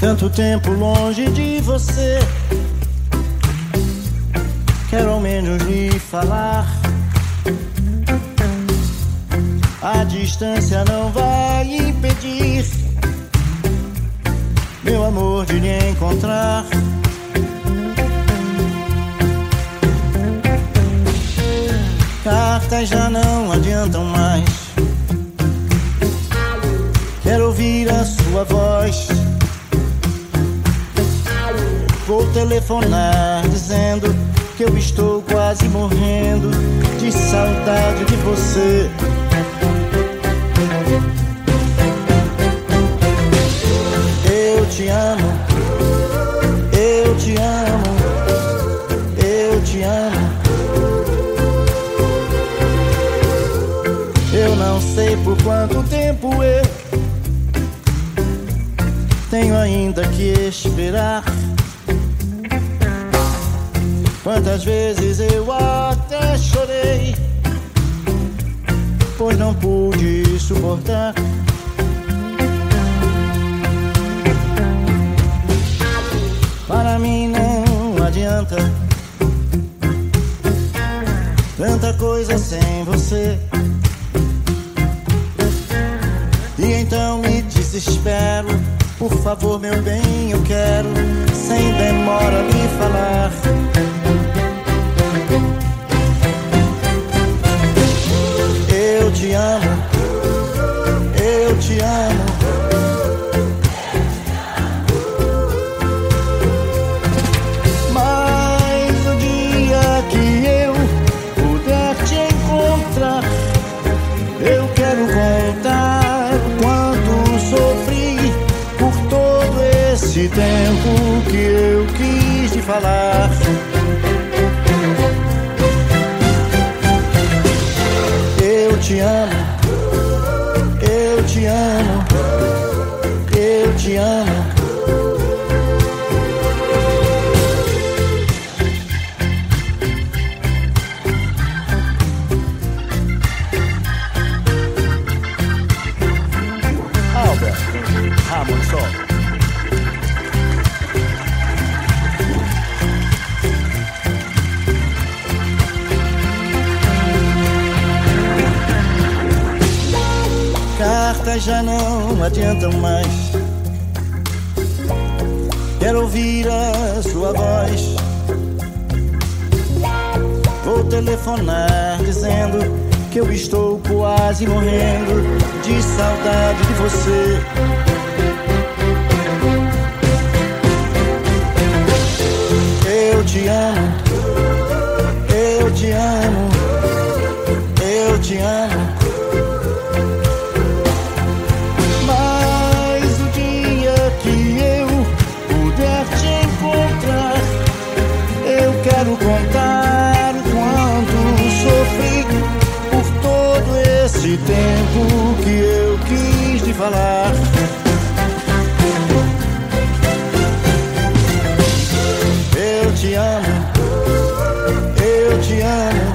Tanto tempo longe de você. Quero ao menos lhe falar. A distância não vai impedir meu amor de lhe encontrar. Cartas já não adiantam mais. Quero ouvir a sua voz. Vou telefonar dizendo que eu estou quase morrendo de saudade de você. Eu te amo, não sei por quanto tempo eu tenho ainda que esperar. Quantas vezes eu até chorei, pois não pude suportar. Para mim não adianta tanta coisa sem você. Desespero. Por favor, meu bem, eu quero sem demora lhe falar. Eu te amo, eu te amo. Falar. Eu te amo, eu te amo, eu te amo. Cartas já não adiantam mais. Quero ouvir a sua voz. Vou telefonar dizendo que eu estou quase morrendo de saudade de você. quero contar o quanto sofri por todo esse tempo que eu quis te falar. Eu te amo, eu te amo.